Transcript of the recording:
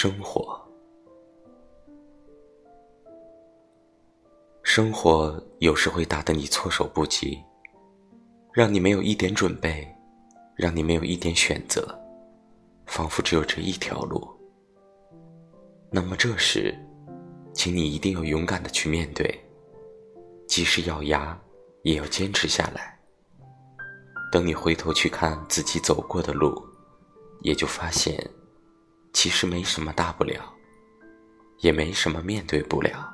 生活，生活有时会打得你措手不及，让你没有一点准备，让你没有一点选择，仿佛只有这一条路。那么这时，请你一定要勇敢的去面对，即使咬牙，也要坚持下来。等你回头去看自己走过的路，也就发现。其实没什么大不了，也没什么面对不了。